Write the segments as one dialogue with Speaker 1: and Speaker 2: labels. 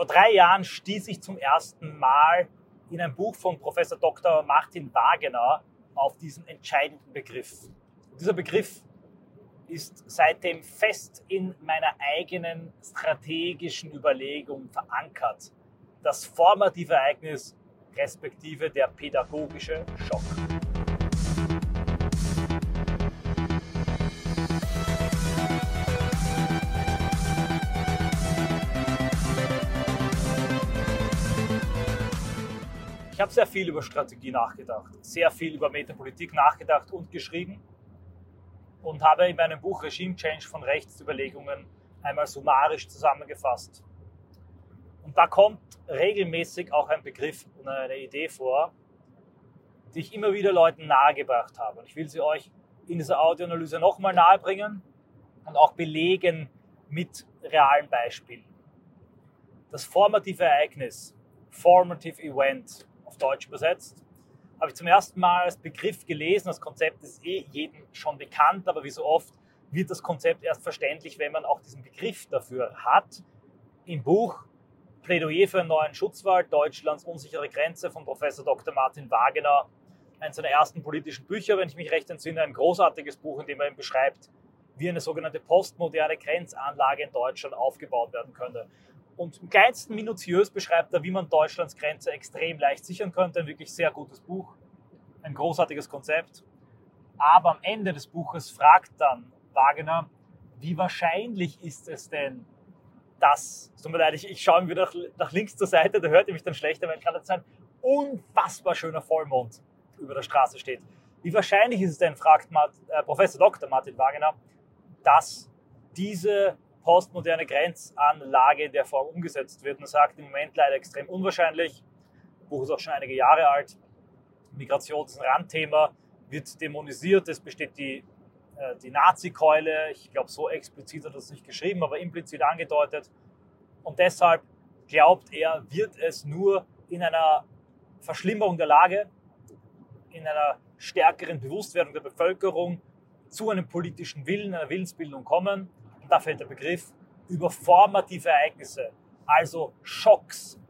Speaker 1: Vor drei Jahren stieß ich zum ersten Mal in ein Buch von Professor Dr. Martin Wagener auf diesen entscheidenden Begriff. Dieser Begriff ist seitdem fest in meiner eigenen strategischen Überlegung verankert. Das formative Ereignis respektive der pädagogische Schock. Ich habe sehr viel über Strategie nachgedacht, sehr viel über Metapolitik nachgedacht und geschrieben und habe in meinem Buch Regime Change von Rechtsüberlegungen einmal summarisch zusammengefasst. Und da kommt regelmäßig auch ein Begriff und eine Idee vor, die ich immer wieder Leuten nahegebracht habe. Und ich will sie euch in dieser Audioanalyse nochmal nahebringen und auch belegen mit realen Beispielen. Das formative Ereignis, formative Event, auf Deutsch übersetzt. Habe ich zum ersten Mal als Begriff gelesen. Das Konzept ist eh jedem schon bekannt, aber wie so oft wird das Konzept erst verständlich, wenn man auch diesen Begriff dafür hat. Im Buch Plädoyer für einen neuen Schutzwald, Deutschlands unsichere Grenze von Professor Dr. Martin Wagener, eines seiner ersten politischen Bücher, wenn ich mich recht entsinne, ein großartiges Buch, in dem er eben beschreibt, wie eine sogenannte postmoderne Grenzanlage in Deutschland aufgebaut werden könnte. Und im kleinsten minutiös beschreibt er, wie man Deutschlands Grenze extrem leicht sichern könnte. Ein wirklich sehr gutes Buch, ein großartiges Konzept. Aber am Ende des Buches fragt dann Wagner, wie wahrscheinlich ist es denn, dass, es tut mir leid, ich, ich schaue wieder nach, nach, links zur Seite, da hört ihr mich dann schlechter, weil gerade ein unfassbar schöner Vollmond über der Straße steht. Wie wahrscheinlich ist es denn, fragt Mart, äh, Professor Dr. Martin Wagner, dass diese postmoderne Grenzanlage in der Form umgesetzt wird. Man sagt im Moment leider extrem unwahrscheinlich. Das Buch ist auch schon einige Jahre alt. Migration ist ein Randthema, wird dämonisiert. Es besteht die, äh, die Nazi-Keule. Ich glaube, so explizit hat er es nicht geschrieben, aber implizit angedeutet. Und deshalb glaubt er, wird es nur in einer Verschlimmerung der Lage, in einer stärkeren Bewusstwerdung der Bevölkerung zu einem politischen Willen, einer Willensbildung kommen da fällt der Begriff, über formative Ereignisse, also Schocks,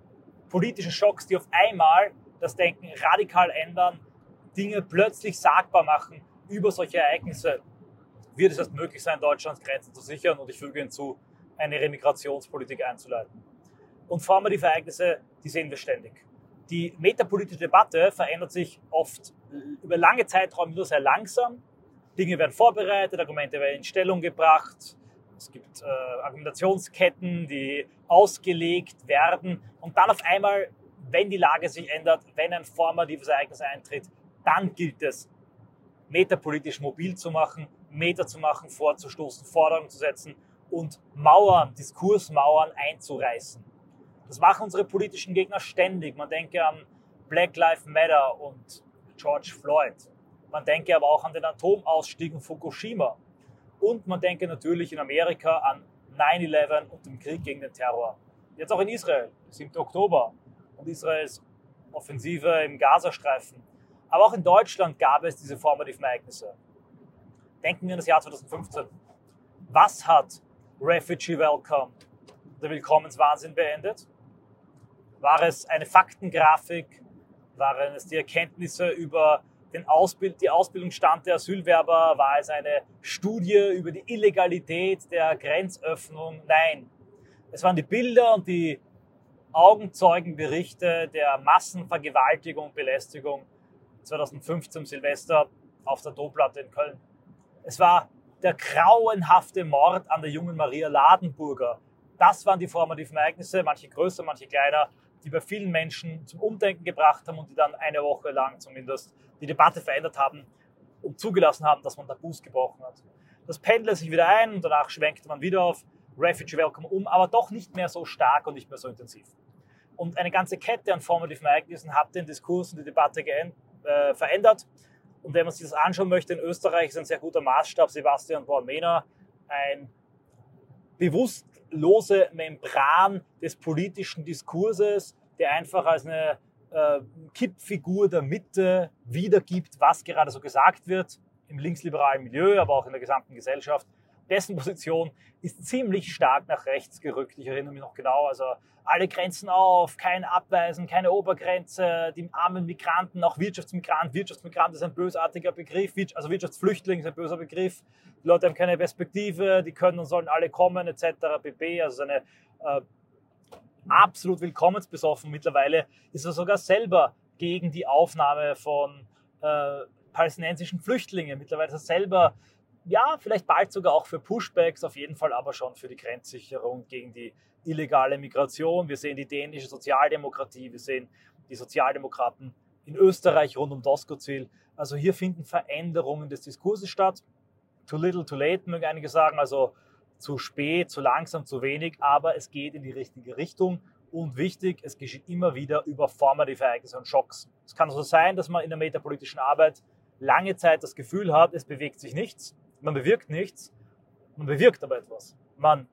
Speaker 1: politische Schocks, die auf einmal das Denken radikal ändern, Dinge plötzlich sagbar machen über solche Ereignisse, wird es erst möglich sein, Deutschlands Grenzen zu sichern und ich füge hinzu, eine Remigrationspolitik einzuleiten. Und formative Ereignisse, die sehen wir ständig. Die metapolitische Debatte verändert sich oft über lange Zeiträume nur sehr langsam. Dinge werden vorbereitet, Argumente werden in Stellung gebracht, es gibt äh, Argumentationsketten, die ausgelegt werden und dann auf einmal, wenn die Lage sich ändert, wenn ein formatives Ereignis eintritt, dann gilt es, metapolitisch mobil zu machen, Meter zu machen, vorzustoßen, Forderungen zu setzen und Mauern, Diskursmauern einzureißen. Das machen unsere politischen Gegner ständig. Man denke an Black Lives Matter und George Floyd. Man denke aber auch an den Atomausstieg in Fukushima. Und man denke natürlich in Amerika an 9-11 und den Krieg gegen den Terror. Jetzt auch in Israel, 7. Oktober und Israels Offensive im Gazastreifen. Aber auch in Deutschland gab es diese formativen Ereignisse. Denken wir an das Jahr 2015. Was hat Refugee Welcome, der Willkommenswahnsinn beendet? War es eine Faktengrafik? Waren es die Erkenntnisse über den Ausbild, die Ausbildungsstand der Asylwerber? War es eine Studie über die Illegalität der Grenzöffnung? Nein. Es waren die Bilder und die Augenzeugenberichte der Massenvergewaltigung und Belästigung 2015 Silvester auf der Doplatte in Köln. Es war der grauenhafte Mord an der jungen Maria Ladenburger. Das waren die formativen Ereignisse, manche größer, manche kleiner, die bei vielen Menschen zum Umdenken gebracht haben und die dann eine Woche lang zumindest die Debatte verändert haben und zugelassen haben, dass man Tabus gebrochen hat. Das pendelt sich wieder ein und danach schwenkt man wieder auf Refugee Welcome um, aber doch nicht mehr so stark und nicht mehr so intensiv. Und eine ganze Kette an formativen Ereignissen hat den Diskurs und die Debatte äh, verändert. Und wenn man sich das anschauen möchte, in Österreich ist ein sehr guter Maßstab Sebastian Bormena, ein bewusstlose Membran des politischen Diskurses, der einfach als eine äh, Kippfigur der Mitte wiedergibt, was gerade so gesagt wird im linksliberalen Milieu, aber auch in der gesamten Gesellschaft. Dessen Position ist ziemlich stark nach rechts gerückt. Ich erinnere mich noch genau. Also alle Grenzen auf, kein Abweisen, keine Obergrenze, die armen Migranten, auch Wirtschaftsmigrant. Wirtschaftsmigrant ist ein bösartiger Begriff, also Wirtschaftsflüchtling ist ein böser Begriff. Die Leute haben keine Perspektive, die können und sollen alle kommen, etc. pp. Also eine äh, absolut willkommensbesoffen. Mittlerweile ist er sogar selber gegen die Aufnahme von äh, palästinensischen Flüchtlingen. Mittlerweile ist er selber ja, vielleicht bald sogar auch für Pushbacks, auf jeden Fall aber schon für die Grenzsicherung gegen die illegale Migration. Wir sehen die dänische Sozialdemokratie, wir sehen die Sozialdemokraten in Österreich rund um Doskozil. Also hier finden Veränderungen des Diskurses statt. Too little, too late, mögen einige sagen, also zu spät, zu langsam, zu wenig, aber es geht in die richtige Richtung. Und wichtig, es geschieht immer wieder über formative Ereignisse und Schocks. Es kann so also sein, dass man in der metapolitischen Arbeit lange Zeit das Gefühl hat, es bewegt sich nichts, man bewirkt nichts, man bewirkt aber etwas. Man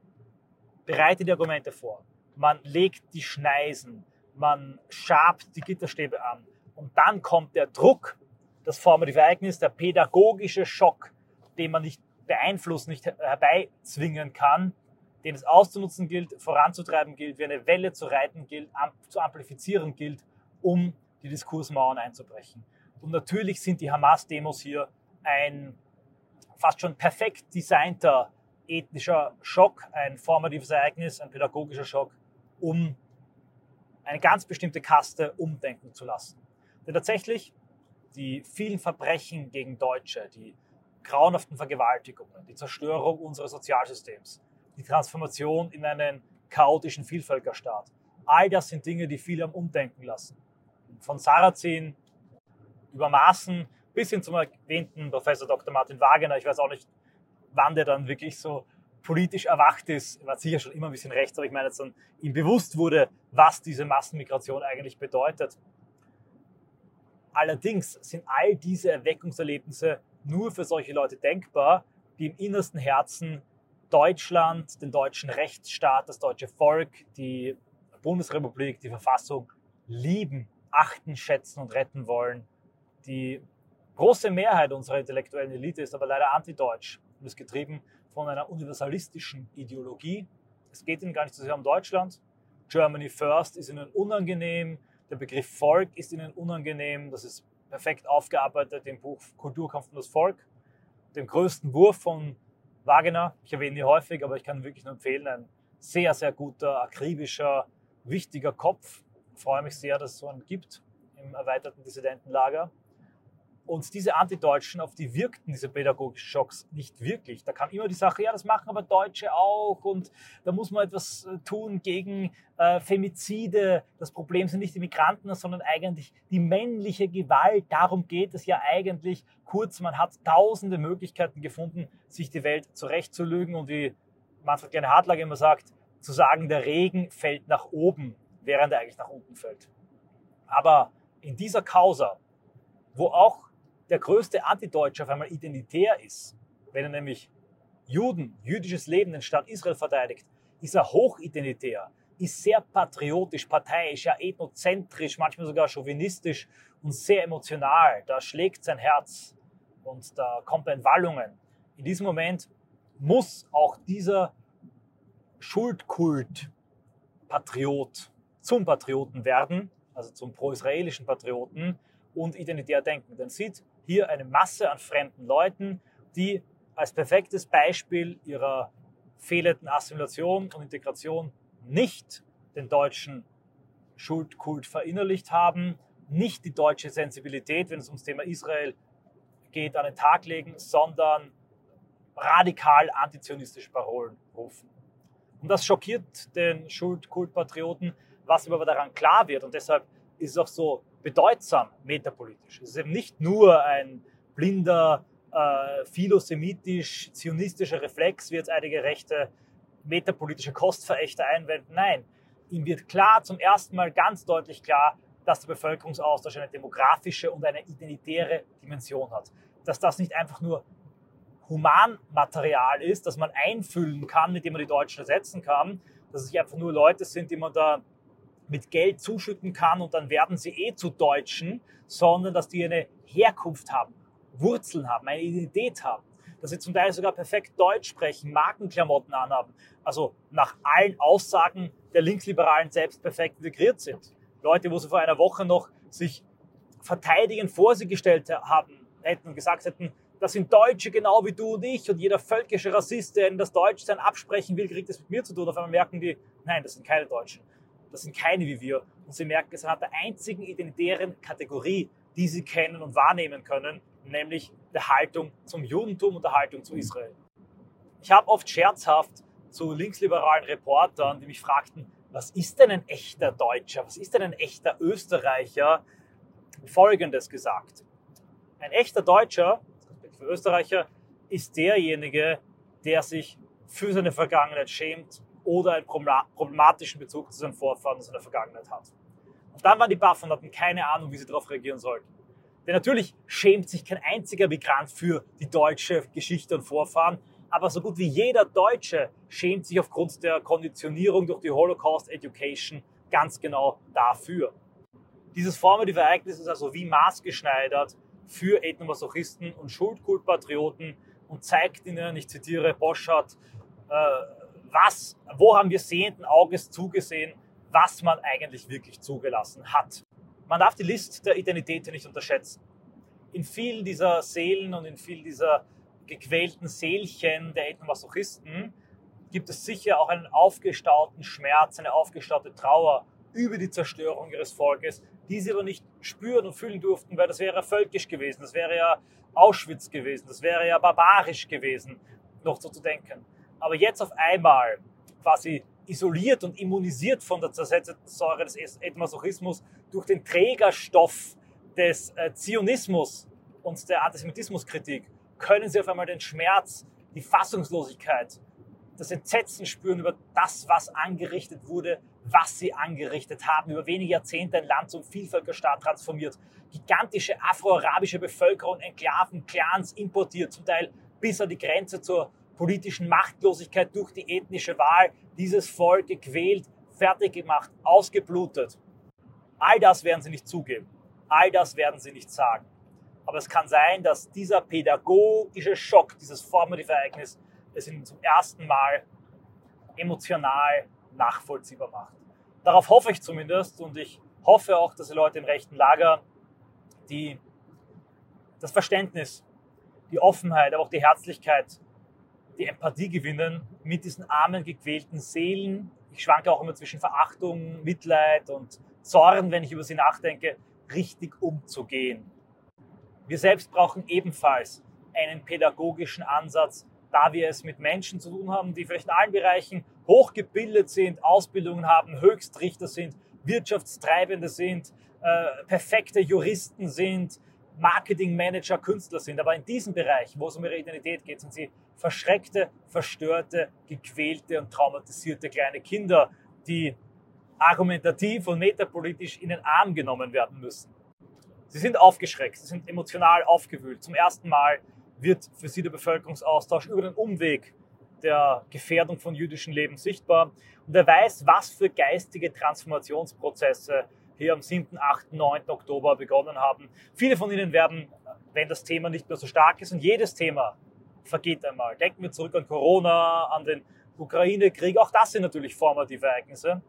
Speaker 1: bereitet die Argumente vor, man legt die Schneisen, man schabt die Gitterstäbe an und dann kommt der Druck, das formative Ereignis, der pädagogische Schock, den man nicht beeinflussen, nicht herbeizwingen kann, den es auszunutzen gilt, voranzutreiben gilt, wie eine Welle zu reiten gilt, zu amplifizieren gilt, um die Diskursmauern einzubrechen. Und natürlich sind die Hamas-Demos hier ein fast schon perfekt designter ethnischer Schock, ein formatives Ereignis, ein pädagogischer Schock, um eine ganz bestimmte Kaste umdenken zu lassen. Denn tatsächlich, die vielen Verbrechen gegen Deutsche, die grauenhaften Vergewaltigungen, die Zerstörung unseres Sozialsystems, die Transformation in einen chaotischen Vielvölkerstaat, all das sind Dinge, die viele am Umdenken lassen. Von Sarrazin über Maßen bis hin zum erwähnten Professor Dr. Martin Wagener. Ich weiß auch nicht, wann der dann wirklich so politisch erwacht ist. Er war sicher schon immer ein bisschen rechts, aber ich meine, dass dann ihm bewusst wurde, was diese Massenmigration eigentlich bedeutet. Allerdings sind all diese Erweckungserlebnisse nur für solche Leute denkbar, die im innersten Herzen Deutschland, den deutschen Rechtsstaat, das deutsche Volk, die Bundesrepublik, die Verfassung lieben, achten, schätzen und retten wollen, die große Mehrheit unserer intellektuellen Elite ist aber leider antideutsch und ist getrieben von einer universalistischen Ideologie. Es geht ihnen gar nicht so sehr um Deutschland. Germany First ist ihnen unangenehm. Der Begriff Volk ist ihnen unangenehm. Das ist perfekt aufgearbeitet im Buch Kulturkampf und das Volk. Dem größten Wurf von Wagner. Ich erwähne ihn häufig, aber ich kann wirklich nur empfehlen. Ein sehr, sehr guter, akribischer, wichtiger Kopf. Ich freue mich sehr, dass es so einen gibt im erweiterten Dissidentenlager. Und diese Antideutschen, auf die wirkten diese pädagogischen Schocks nicht wirklich. Da kam immer die Sache, ja, das machen aber Deutsche auch und da muss man etwas äh, tun gegen äh, Femizide. Das Problem sind nicht die Migranten, sondern eigentlich die männliche Gewalt. Darum geht es ja eigentlich. Kurz, man hat tausende Möglichkeiten gefunden, sich die Welt zurechtzulügen und wie Manfred Kleine Hartlager immer sagt, zu sagen, der Regen fällt nach oben, während er eigentlich nach unten fällt. Aber in dieser Causa, wo auch der größte Antideutsche auf einmal identitär ist, wenn er nämlich Juden, jüdisches Leben, den Staat Israel verteidigt, ist er hochidentitär, ist sehr patriotisch, parteiisch, ja ethnozentrisch, manchmal sogar chauvinistisch und sehr emotional. Da schlägt sein Herz und da kommt er in Wallungen. In diesem Moment muss auch dieser Schuldkult Patriot zum Patrioten werden, also zum pro-israelischen Patrioten und identitär denken. Denn sieht hier eine Masse an fremden Leuten, die als perfektes Beispiel ihrer fehlenden Assimilation und Integration nicht den deutschen Schuldkult verinnerlicht haben, nicht die deutsche Sensibilität, wenn es ums Thema Israel geht, an den Tag legen, sondern radikal antizionistische Parolen rufen. Und das schockiert den Schuldkultpatrioten, was ihm aber daran klar wird. Und deshalb ist es auch so bedeutsam metapolitisch. Es ist eben nicht nur ein blinder, äh, philosemitisch-zionistischer Reflex, wie jetzt einige rechte metapolitische Kostverächter einwenden. Nein, ihm wird klar, zum ersten Mal ganz deutlich klar, dass der Bevölkerungsaustausch eine demografische und eine identitäre Dimension hat. Dass das nicht einfach nur Humanmaterial ist, das man einfüllen kann, mit dem man die Deutschen ersetzen kann, dass es nicht einfach nur Leute sind, die man da mit Geld zuschütten kann und dann werden sie eh zu Deutschen, sondern dass die eine Herkunft haben, Wurzeln haben, eine Identität haben. dass sie zum Teil sogar perfekt Deutsch sprechen, Markenklamotten anhaben, also nach allen Aussagen der Linksliberalen selbst perfekt integriert sind. Leute, wo sie vor einer Woche noch sich verteidigend vor sie gestellt haben, hätten und gesagt hätten, das sind Deutsche genau wie du und ich und jeder völkische Rassist, der ihnen das Deutschsein absprechen will, kriegt das mit mir zu tun. Auf einmal merken die, nein, das sind keine Deutschen. Das sind keine wie wir. Und sie merken es anhand der einzigen identitären Kategorie, die sie kennen und wahrnehmen können, nämlich der Haltung zum Judentum und der Haltung zu Israel. Ich habe oft scherzhaft zu linksliberalen Reportern, die mich fragten, was ist denn ein echter Deutscher, was ist denn ein echter Österreicher, Folgendes gesagt. Ein echter Deutscher, für Österreicher, ist derjenige, der sich für seine Vergangenheit schämt oder einen problematischen Bezug zu seinen Vorfahren und seiner Vergangenheit hat. Und dann waren die Buffen und hatten keine Ahnung, wie sie darauf reagieren sollten. Denn natürlich schämt sich kein einziger Migrant für die deutsche Geschichte und Vorfahren, aber so gut wie jeder Deutsche schämt sich aufgrund der Konditionierung durch die Holocaust Education ganz genau dafür. Dieses formative Ereignis ist also wie maßgeschneidert für Ethnomasochisten und Schuldkultpatrioten und zeigt ihnen, ich zitiere Boschart, äh, was, wo haben wir sehenden Auges zugesehen, was man eigentlich wirklich zugelassen hat. Man darf die List der Identitäten nicht unterschätzen. In vielen dieser Seelen und in vielen dieser gequälten Seelchen der Ethnomasochisten gibt es sicher auch einen aufgestauten Schmerz, eine aufgestaute Trauer über die Zerstörung ihres Volkes, die sie aber nicht spüren und fühlen durften, weil das wäre völkisch gewesen, das wäre ja Auschwitz gewesen, das wäre ja barbarisch gewesen, noch so zu denken. Aber jetzt auf einmal quasi isoliert und immunisiert von der zersetzten Säure des Ethnosochismus durch den Trägerstoff des äh, Zionismus und der Antisemitismuskritik, können sie auf einmal den Schmerz, die Fassungslosigkeit, das Entsetzen spüren über das, was angerichtet wurde, was sie angerichtet haben, über wenige Jahrzehnte ein Land zum Vielvölkerstaat transformiert, gigantische afro-arabische Bevölkerung, Enklaven, Clans importiert, zum Teil bis an die Grenze zur politischen Machtlosigkeit durch die ethnische Wahl, dieses Volk gequält, fertig gemacht, ausgeblutet. All das werden sie nicht zugeben. All das werden sie nicht sagen. Aber es kann sein, dass dieser pädagogische Schock, dieses formative Ereignis, es ihnen zum ersten Mal emotional nachvollziehbar macht. Darauf hoffe ich zumindest und ich hoffe auch, dass die Leute im rechten Lager die, das Verständnis, die Offenheit, aber auch die Herzlichkeit, die Empathie gewinnen mit diesen armen, gequälten Seelen. Ich schwanke auch immer zwischen Verachtung, Mitleid und Zorn, wenn ich über sie nachdenke, richtig umzugehen. Wir selbst brauchen ebenfalls einen pädagogischen Ansatz, da wir es mit Menschen zu tun haben, die vielleicht in allen Bereichen hochgebildet sind, Ausbildungen haben, Höchstrichter sind, Wirtschaftstreibende sind, äh, perfekte Juristen sind, Marketingmanager, Künstler sind. Aber in diesem Bereich, wo es um ihre Identität geht, sind sie verschreckte, verstörte, gequälte und traumatisierte kleine Kinder, die argumentativ und metapolitisch in den Arm genommen werden müssen. Sie sind aufgeschreckt, sie sind emotional aufgewühlt. Zum ersten Mal wird für sie der Bevölkerungsaustausch über den Umweg der Gefährdung von jüdischem Leben sichtbar. Und wer weiß, was für geistige Transformationsprozesse hier am 7., 8., 9. Oktober begonnen haben. Viele von ihnen werden, wenn das Thema nicht mehr so stark ist, und jedes Thema vergeht einmal. Denken wir zurück an Corona, an den Ukraine-Krieg. Auch das sind natürlich formative Ereignisse.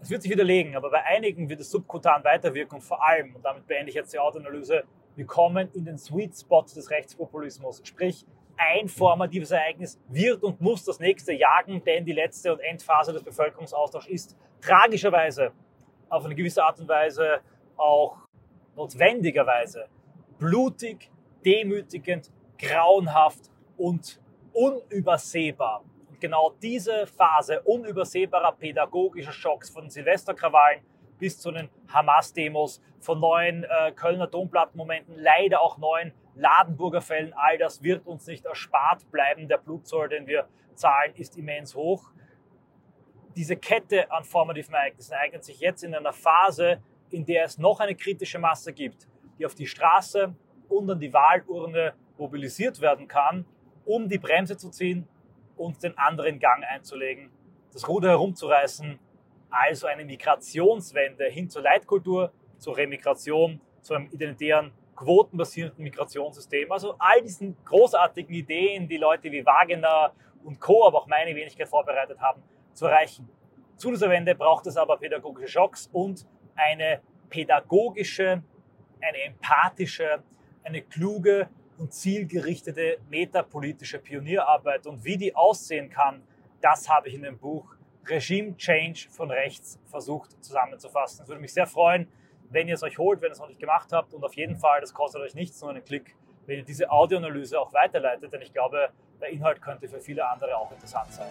Speaker 1: Es wird sich widerlegen, aber bei einigen wird es subkutan weiterwirken und vor allem, und damit beende ich jetzt die Autoanalyse, wir kommen in den Sweet Spot des Rechtspopulismus. Sprich, ein formatives Ereignis wird und muss das nächste jagen, denn die letzte und Endphase des Bevölkerungsaustauschs ist tragischerweise auf eine gewisse Art und Weise auch notwendigerweise blutig, demütigend, grauenhaft und unübersehbar. Und genau diese Phase unübersehbarer pädagogischer Schocks von Silvesterkrawallen bis zu den Hamas-Demos, von neuen äh, Kölner Domblatt-Momenten, leider auch neuen Ladenburger Fällen, all das wird uns nicht erspart bleiben. Der Blutzoll, den wir zahlen, ist immens hoch. Diese Kette an formativen Ereignissen eignet sich jetzt in einer Phase, in der es noch eine kritische Masse gibt, die auf die Straße und an die Wahlurne mobilisiert werden kann, um die Bremse zu ziehen und den anderen Gang einzulegen, das Ruder herumzureißen, also eine Migrationswende hin zur Leitkultur, zur Remigration, zu einem identitären quotenbasierten Migrationssystem, also all diesen großartigen Ideen, die Leute wie Wagner und Co., aber auch meine Wenigkeit vorbereitet haben, zu erreichen. Zu dieser Wende braucht es aber pädagogische Schocks und eine pädagogische, eine empathische, eine kluge und zielgerichtete metapolitische Pionierarbeit. Und wie die aussehen kann, das habe ich in dem Buch Regime Change von rechts versucht zusammenzufassen. Es würde mich sehr freuen, wenn ihr es euch holt, wenn ihr es noch nicht gemacht habt. Und auf jeden Fall, das kostet euch nichts, nur einen Klick, wenn ihr diese Audioanalyse auch weiterleitet. Denn ich glaube, der Inhalt könnte für viele andere auch interessant sein.